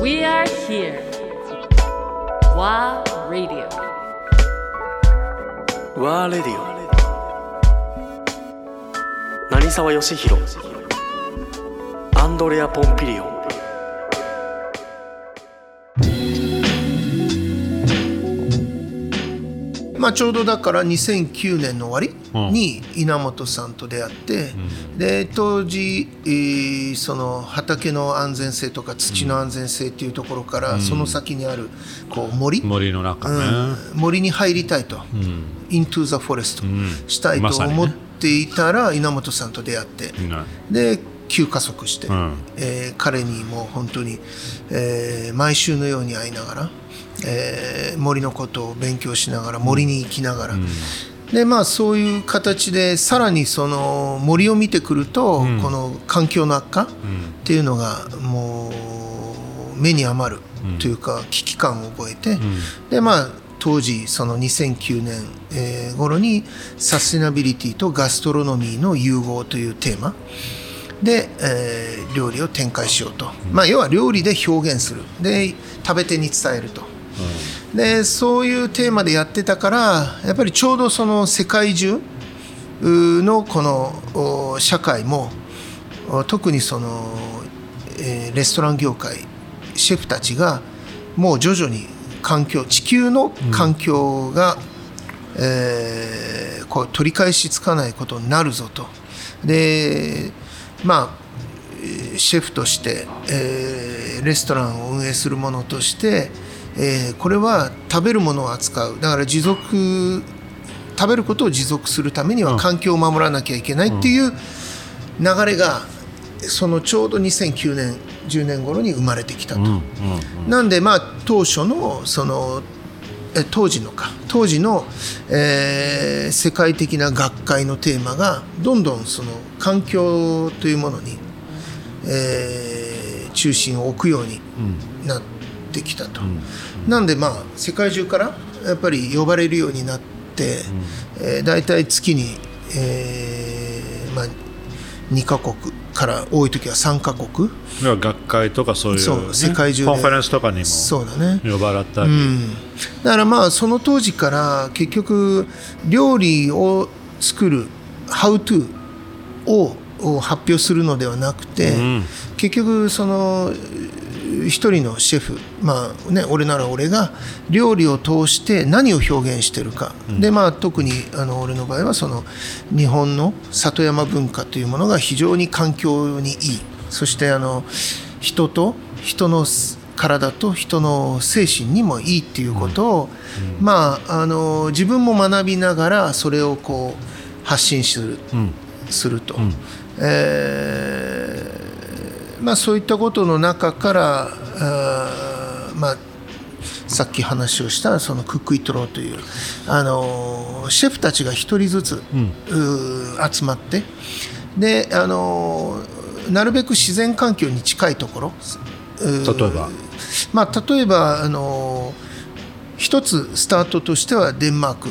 We are here. WA Radio. WA Radio. 成沢義弘アンドレア・ポンピリオンまあ、ちょうどだから2009年の終わりに稲本さんと出会って、で当時、えーその畑の安全性とか土の安全性っていうところから、その先にあるこう森、森の中ね、うん。森に入りたいと、into the forest したいと思っていたら、稲本さんと出会って、うんで急加速して、ん。えー彼にもう本当に、えー毎週のように会いながら、えー森のことを勉強しながら森に行きながら、でまあそういう形でさらにその森を見てくると、この環境の悪化っていうのがもう目に余るというか危機感を覚えて、でまあ当時その2009年、えー頃にサステナビリティとガストロノミーの融合というテーマ。で、えー料理を展開しようと、まあ要は料理で表現する。で食べ手に伝えると、でそういうテーマでやってたからやっぱりちょうどその世界中のこのお社会もお特にその、えーレストラン業界シェフたちがもう徐々に環境地球の環境が、えーこう取り返しつかないことになるぞと。でまあえーシェフとして、えーレストランを運営するものとして、えーこれは食べるものを扱う。だから持続食べることを持続するためには環境を守らなきゃいけないっていう流れがそのちょうど2009年10年頃に生まれてきたと。なんでまあ当初のそのえ当時のか。当時の、えー世界的な学会のテーマがどんどんその環境というものに、えー中心を置くようになってきたと。なんでまあ世界中からやっぱり呼ばれるようになって、えー大体月に、えーまあ、2カ国から多い時は3カ国。学会とかそういう,、そう世界中で。コンファレンスとかにもそうだね。呼ばれたり、だからまあその当時から結局料理を作る「How to」をを発表するのではなくて、結局その一人のシェフまあね俺なら俺が料理を通して何を表現してるか、でまあ特にあの俺の場合はその日本の里山文化というものが非常に環境にいい。そしてあの人と人の体と人の精神にもいいっていうことを、まああの自分も学びながらそれをこう発信する,、すると、えーまあ、そういったことの中からあーまあさっき話をしたそのクックイットローというあのシェフたちが一人ずつ、うー集まってであのなるべく自然環境に近いところ例えば？まあ、例えばあの一つスタートとしてはデンマーク、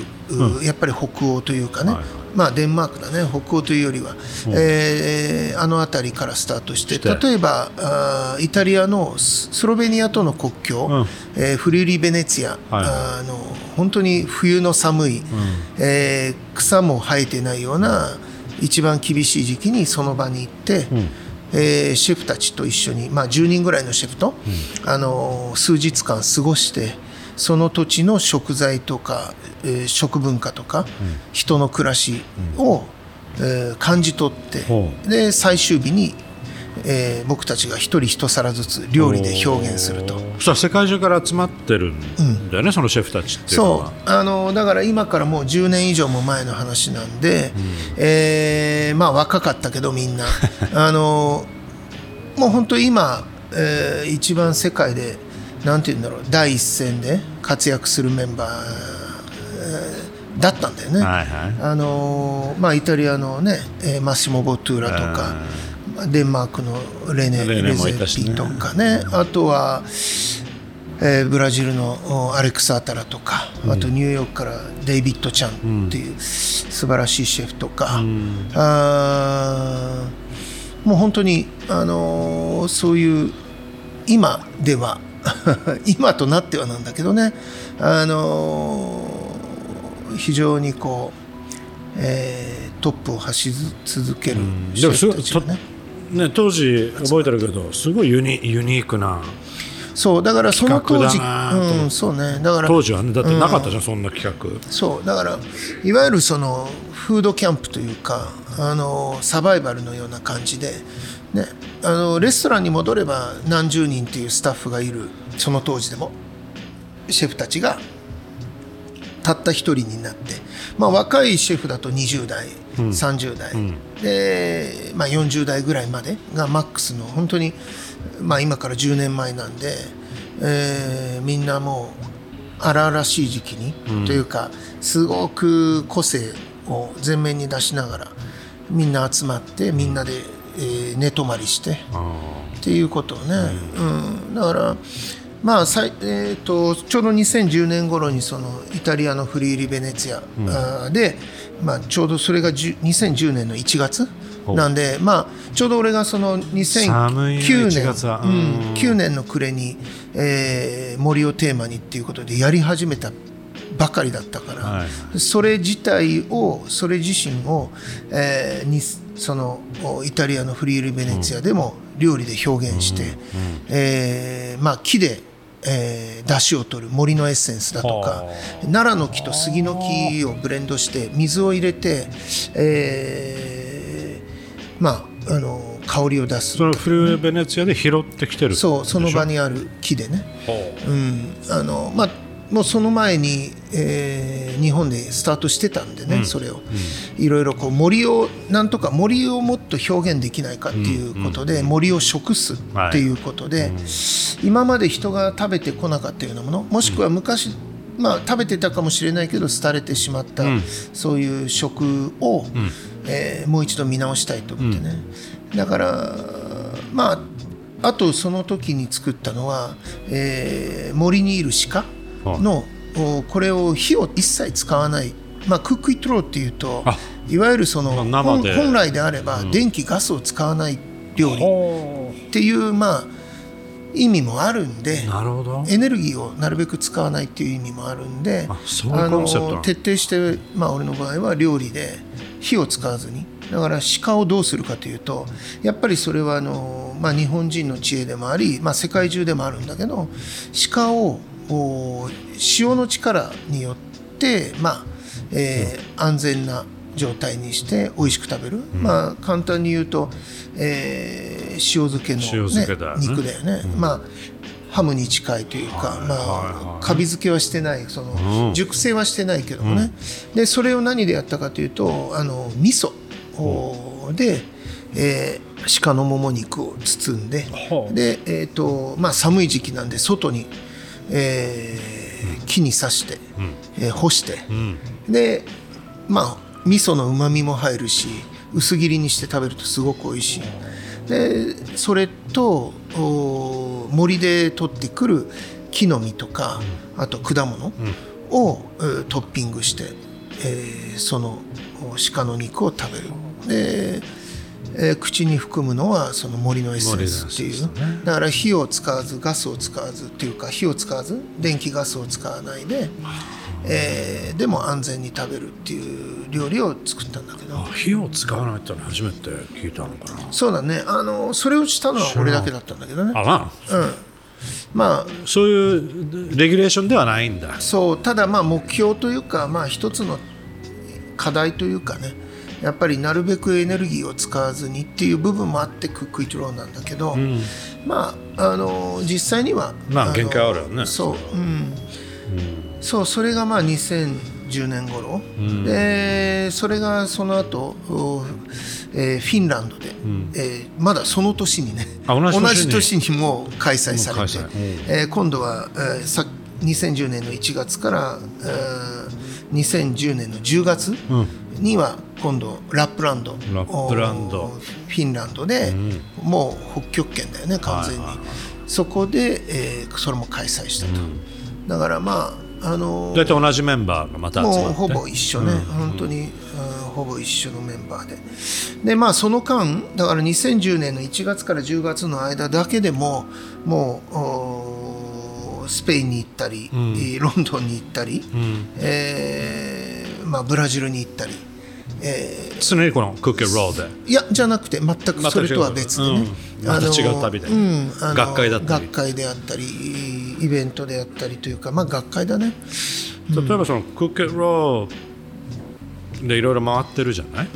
うやっぱり北欧というかね、はいはいまあ、デンマークだね北欧というよりは、えーあの辺りからスタートして例えばあーイタリアのススロベニアとの国境、うん。えーフリューリベネツィア、はいあの本当に冬の寒い、えー草も生えてないような一番厳しい時期にその場に行って、えーシェフたちと一緒に、まあ、10人ぐらいのシェフと、あの数日間過ごしてその土地の食材とか、えー食文化とか、人の暮らしを、えー感じ取って、ほで最終日に、えー僕たちが一人一皿ずつ料理で表現すると。そしたら世界中から集まってるんだよね、そのシェフたちっていうのそう。はあのだから今からもう10年以上も前の話なんで、えーまあ若かったけどみんな。あのもう本当今、えー一番世界でなんて言うんだろう第一線で活躍するメンバー、えーだったんだよね。はいはい。あのまあ、イタリアのね、えーマッシモ・ボトゥーラとか、デンマークのレネ・レゼピとかね、あとは、えーブラジルのおアレクサ・アタラとか、あとニューヨークからデイビッド・チャンっていう素晴らしいシェフとか、あーもう本当に、あのーそういう今では 今となってはなんだけどね、あのー非常にこう、えートップを走り続けるシェでもすごいとフたちがね。ね、当時覚えてるけどすごいユニユニークなそうだからその当時うん、そうねだから当時はねだってなかったじゃん、そんな企画。そうだからいわゆるそのフードキャンプというかあのサバイバルのような感じで、ね、あのレストランに戻れば何十人っていうスタッフがいる。その当時でも。シェフたちが。たった一人になって、まあ、若いシェフだと20代、30代、で、まあ、40代ぐらいまでがマックスの本当に、まあ、今から10年前なんで、えーみんなもう荒々しい時期に、というかすごく個性を前面に出しながらみんな集まってみんなで、えー寝泊まりして。っていうことをね、うん。だから、まあさいえー、とちょうど2010年頃にそのイタリアのフリーリベネツィア、あーで、まあ、ちょうどそれが10 2010年の1月なんで、まあ、ちょうど俺がその寒いね2009 1年ううん。ん、9年の暮れに、えー森をテーマにっていうことでやり始めたばかりだったから、はい。それ自体をそれ自身を、えーにそのおイタリアのフリール・ベネツィアでも料理で表現して、えーまあ、木で、えー、出汁を取る森のエッセンスだとか奈良の木と杉の木をブレンドして水を入れて、えーまあ、あの香りを出す。そのフルーベネツィアで拾ってきてるそうその場ににある木でね、うん。あのまあ、もうその前に、えー日本でスタートしてたんでね、それを、いろいろこう森をなんとか森をもっと表現できないかっていうことで、森を食すっていうことで、今まで人が食べてこなかったようなものもしくは昔、まあ、食べてたかもしれないけど廃れてしまった、そういう食を、えーもう一度見直したいと思ってね、だからまああとその時に作ったのは、えー森にいる鹿のおこれを火を一切使わない、まあ、クックイットローっていうとあ。いわゆるその本本来であれば電気、ガスを使わない料理。っていう、まあ、意味もあるんで。なるほど。エネルギーをなるべく使わないっていう意味もあるんであの徹底して、まあ、俺の場合は料理で火を使わずに。だから鹿をどうするかというとやっぱりそれはあの、まあ、日本人の知恵でもあり、まあ、世界中でもあるんだけど鹿をお潮の力によって、まあえー安全な状態にして美味しく食べる、まあ簡単に言うと、えー塩漬けの、ね塩漬けだよね。肉だよね、まあハムに近いというか、まあ、カビ漬けはしてないその、うん。熟成はしてないけどもね、でそれを何でやったかというとあの味噌おで、えー鹿のもも肉を包んでで、えーとまあ、寒い時期なんで外に、えー木に刺して、えー干して、うん。でまあ味噌のうまみも入るし薄切りにして食べるとすごく美味しい。でそれとお森で取ってくる木の実とかあと果物を、えートッピングして、えーそのお鹿の肉を食べる。で、えー口に含むのはその森のエッセンスっていう、森のエッセンスだから火を使わずガスを使わずっていうか火を使わず電気ガスを使わないで、えーでも安全に食べるっていう料理を作ったんだけど。あ火を使わないってのは初めて聞いたのかな。そうだね。あのそれをしたのは俺だけだったんだけどね。あらうん。まあそういうレギュレーションではないんだ。そうただまあ目標というかまあ一つの課題というかねやっぱりなるべくエネルギーを使わずにっていう部分もあってクックイットローなんだけど、まああの実際にはのまあ限界あるよね。そううん、そうそれがまあ2010年頃、でそれがその後、おえーフィンランドで、えーまだその年にねあ同じ年に。もう開催されてえー今度は、えーさ2010年の1月から、えー2010年の10月には今度ラップランドラップランド。おフィンランドで、もう北極圏だよね完全に、はいはい。そこで、えーそれも開催したと、だからまああのー大体同じメンバーがまた集まって。もうほぼ一緒ね、本当に、うん。ほぼ一緒のメンバーで。でまあその間だから2010年の1月から10月の間だけでももうスペインに行ったり、ロンドンに行ったり、ん。えーまあ、ブラジルに行ったり、え常にこのクッキーローで。ーいやじゃなくて全くそれとは別でね、うん。また違う旅でうん。学会だったり。学会であったりイベントであったりというかまあ学会だね。例えばそのクッキーローでいろいろ回ってるじゃない、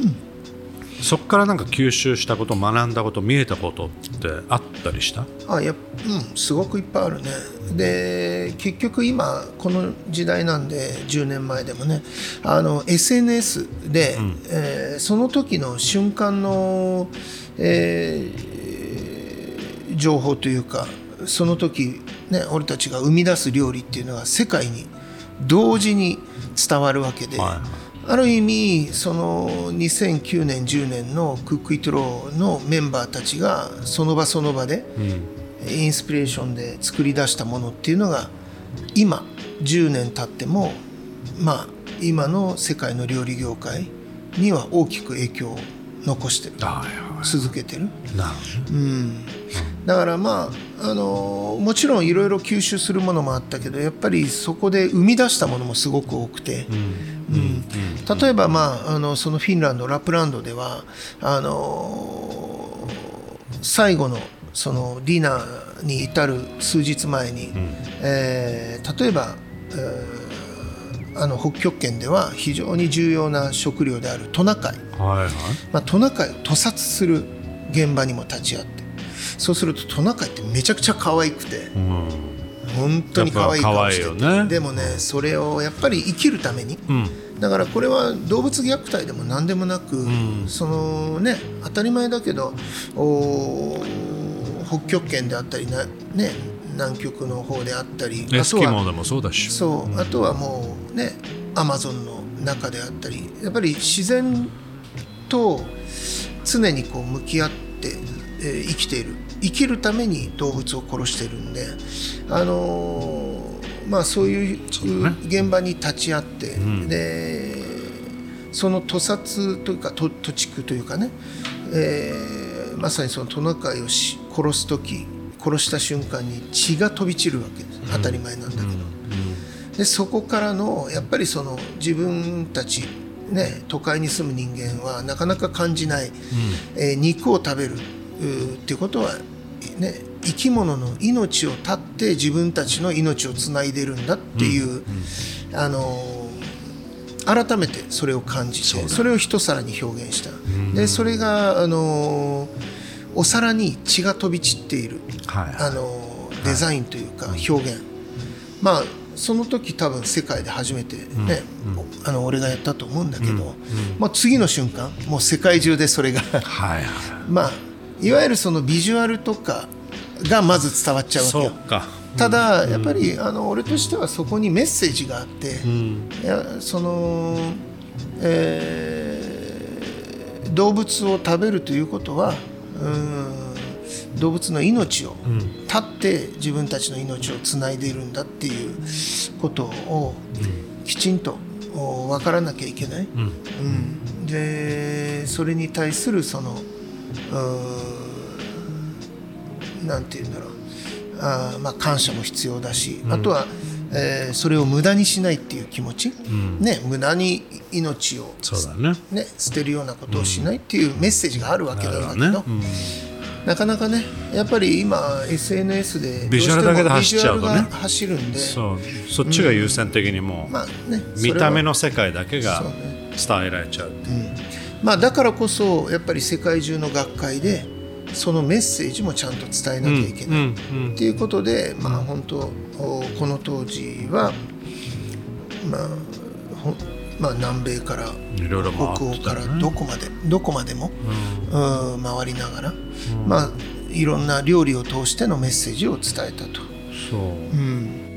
そこからなんか吸収したこと学んだこと見えたこと。ってあったりした？あやっうんすごくいっぱいあるね。で結局今この時代なんで10年前でもねあの SNS で、えーその時の瞬間の、えー情報というかその時ね俺たちが生み出す料理っていうのが世界に同時に伝わるわけで、はいある意味その2009年10年のクックイットローのメンバーたちがその場その場で、インスピレーションで作り出したものっていうのが今10年経ってもまあ今の世界の料理業界には大きく影響を残してる続けてる。いなるほど。ねだからまああのもちろんいろいろ吸収するものもあったけどやっぱりそこで生み出したものもすごく多くて、うん。例えば、まあ、あのそのフィンランドラップランドではあの最後のそのディナーに至る数日前に、えー例えば、えーあの北極圏では非常に重要な食料であるトナカイ。はいはい。まあ、トナカイを屠殺する現場にも立ち会って。そうするとトナカイってめちゃくちゃ可愛くて。うん。本当に可愛い顔してて。ね。でもねそれをやっぱり生きるために。うん。だからこれは動物虐待でも何でもなく、ん。そのね当たり前だけどお北極圏であったりな、ね、南極の方であったりエあとはスキモーでもそうだし。そうあとはもうねアマゾンの中であったりやっぱり自然と常にこう向き合って、えー生きている。生きるために動物を殺してるんであのーまあそういう現場に立ち会って、ん。でその屠殺というかと土地区というかね、えーまさにそのトナカイをし殺す時殺した瞬間に血が飛び散るわけです。当たり前なんだけど、でそこからのやっぱりその自分たちね都会に住む人間はなかなか感じない、えー肉を食べるっていうことはね生き物の命を絶って自分たちの命をつないでるんだっていう、あのー改めてそれを感じてそれを一皿に表現した、でそれが、あのーお皿に血が飛び散っている、はいあのーデザインというか表現、まあその時多分世界で初めてね、あの俺がやったと思うんだけど、まあ、次の瞬間もう世界中でそれがはいはい。まあいわゆるそのビジュアルとかがまず伝わっちゃうわけよ。そうか。ただやっぱりあの俺としてはそこにメッセージがあって、いやその、えー動物を食べるということはうん動物の命を絶って自分たちの命をつないでいるんだっていうことをきちんとお分からなきゃいけない。うん。でそれに対するそのなんて言うんだろう。あーまあ感謝も必要だし、あとは、えーそれを無駄にしないっていう気持ち、ね、無駄に命をそうだね。ね、捨てるようなことをしないっていうメッセージがあるわけだけど、なかなかねやっぱり今 SNS でビジュアルだけで走っちゃうとね。走るんで。そう。そっちが優先的にもうまあね見た目の世界だけが伝えられちゃうまあ、だからこそやっぱり世界中の学会でそのメッセージもちゃんと伝えなきゃいけない、うんうんっていうことで、まあ、本当おこの当時は、まあほまあ、南米から北欧からどこまでどこまでも、うん回りながら、まあ、いろんな料理を通してのメッセージを伝えたと。そう。うん